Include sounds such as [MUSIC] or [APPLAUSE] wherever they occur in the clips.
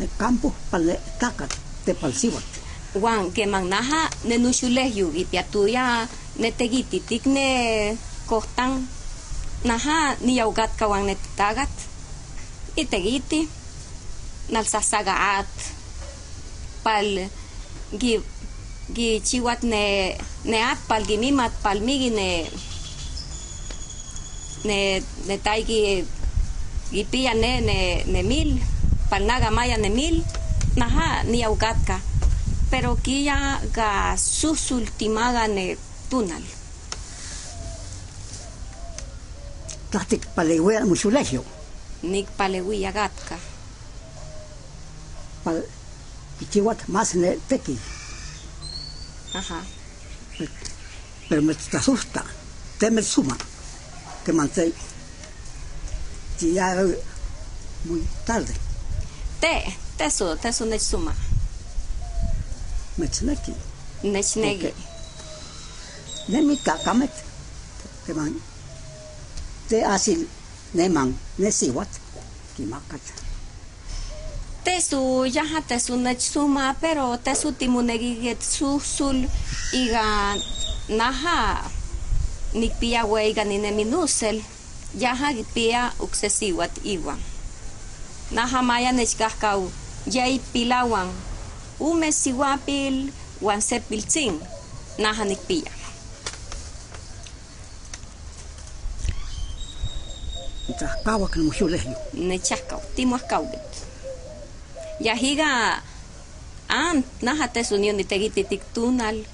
el campo pal takat te palsiwat Juan que manaja ne nuxuleyu y piatuya ne tegititik ne kohtan naja ni yaugat kawan ne tagat y tegiti nalsasagaat pal gi gi chiwat ne ne at pal gimimat pal migi ne ne ne taigi gipia ne ne ne mil pal naga maya ne mil. Naja ni yaugatka pero kia ga susultimaga ne tunal tlatik palewea musulegio nik palewi agatka pal ichiwat más ne teki ajá. Pero me te asusta te me suma que manté ya muy tarde Те, те су, те су нечсума. Мецнеки. Нечнеги. Δεν μην κακάμετ, πεμάν. Τε ασυλ, ναι μαν, ναι σίβατ, κοιμάκατ. Τε σου, γιάχα τε σου νετσούμα, πέρο τε σου τιμουνεγι γετσού σουλ, ήγα νάχα, νικ πία γουέ ήγαν είναι μινούσελ, γιάχα πία ουξεσίβατ ήγαν. Naha maya nechkahkau yai pilawan ume siwapil wan sepiltzin Trascawa que no musulegio nechahkau timuahkauget yahiga an naha tesu nion nitegiti tiktunal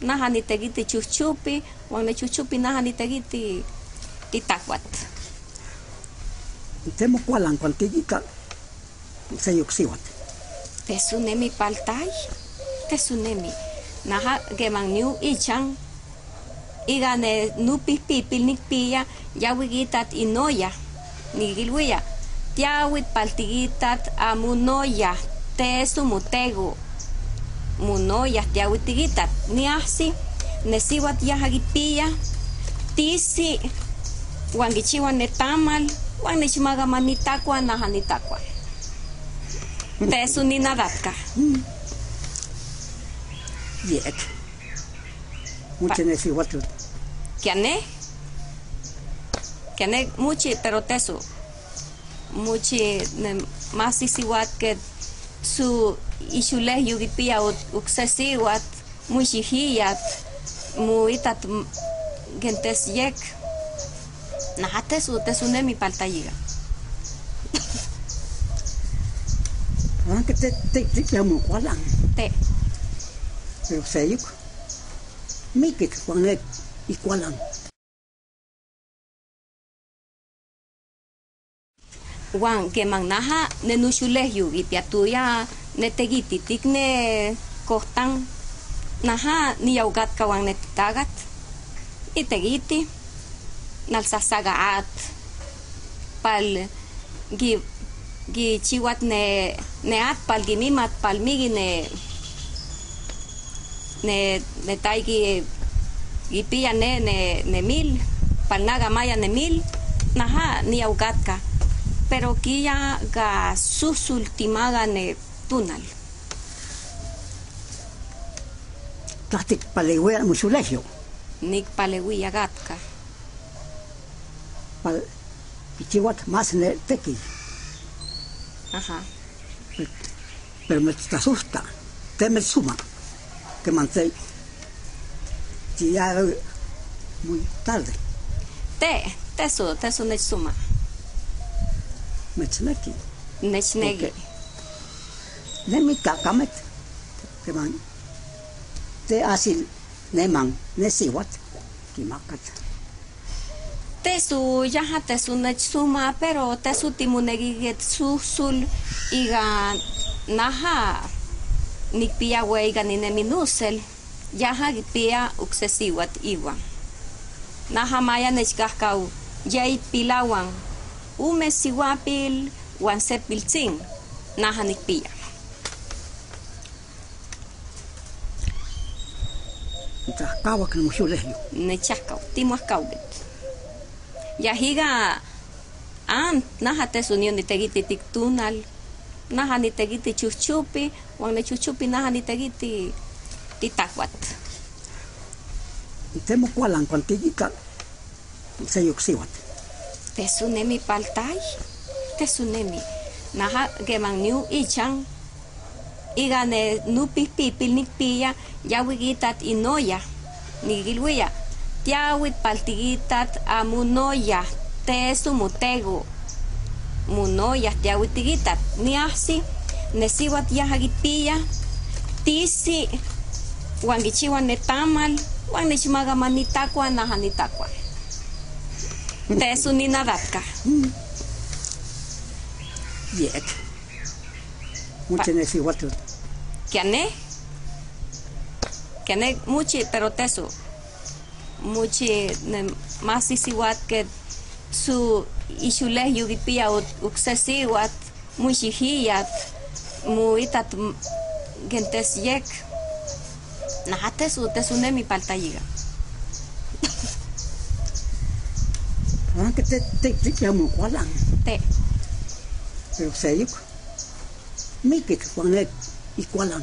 naha nitegiti chuchupi wan ne chuchupi naha nitegiti titakwat temo kualan cuantillita se yuxiwat tesu nemi paltay tesu nemi naha geman niu ichan iga ne nupis pipil nikpia yawigitat inoya nigilwiya. Tiawit paltigitat amunoya tesu mutego munoya tiawitigitat. Niasi nesiwat yahagipia tisi wan gichiwan ne tamal wan nechmaga manitakwa naha nitakwa tesu ninadatka yek mucho ne siwat kiane kiane muchi pero tesu muchi ne masisiwat ke su ishuleh yugipia uksesiwat muxihiyat muitat gentes yek naha tesu tesu nemi paltayiga aunque te te te llamo kualan te. Pero se yuk mikik kuanek ikualan wan keman naha ne nuxuleh yugipiatuya ne tegititik ne kohtan naha ni yaugatka wan ne tagat. Y tegiti nalsasagaat pal gi gi chiwat ne ne at pal gimimat pal migi ne ne ne taigi gipia ne ne ne mil pal naga maya ne mil naha ni yaugatka pero kia ga susultimaga ne tunal. Tlatik palewea musulegio nik palewi agatka pal ichiwat más ne teki. Ajá. Pero me te asusta te me suma que manté ya muy tarde. Te tesu tesu ne suma. Me tseneki ne chnegi ne mi kakamet que man te asil ne man ne siwat ki makat tesu yaha tesu ne suma pero tesu timunegi get susul iga naha nikpia weiga ni ne minusel yaha gipia uksesiwat iwan naha maya nechkahkau yai pilawan ume siwapil wan sepiltzin naha nikpia. Que no musulegio yahiga an naha tesu nion nitegiti tiktunal naha ni tegiti chuchupi, wang ne chuchupi naha ni tegiti titakwat. Temo kualan kuantillita. Sayuksiwat. Tesunemi paltay, tesunemi. Naha gemang niu ichan, igane nupi pipil nikpiya, yawigitat inoya, nigilwiya. Tiawit paltigitat amunoya, tesu mutego. Munoya tiawitigitat, niasi, nesiwat yahagipiya, tisi, wangichiwa netamal, wang nichimaga manitakwa naha nitakwa. Tesu ninadatka. Yek. Mucho nesiwat. Kiane? Kiane muchi, pero tesu. Muchi masisiwat que su ishuleh yugipia uksesiwat, muishihiyat, muitat gentes yek. Naha tesu, tesu ne mi paltayiga. Aunque [LAUGHS] te te te llamo kualan. Te. Pero sayuk. Mikik kuanek ikualan.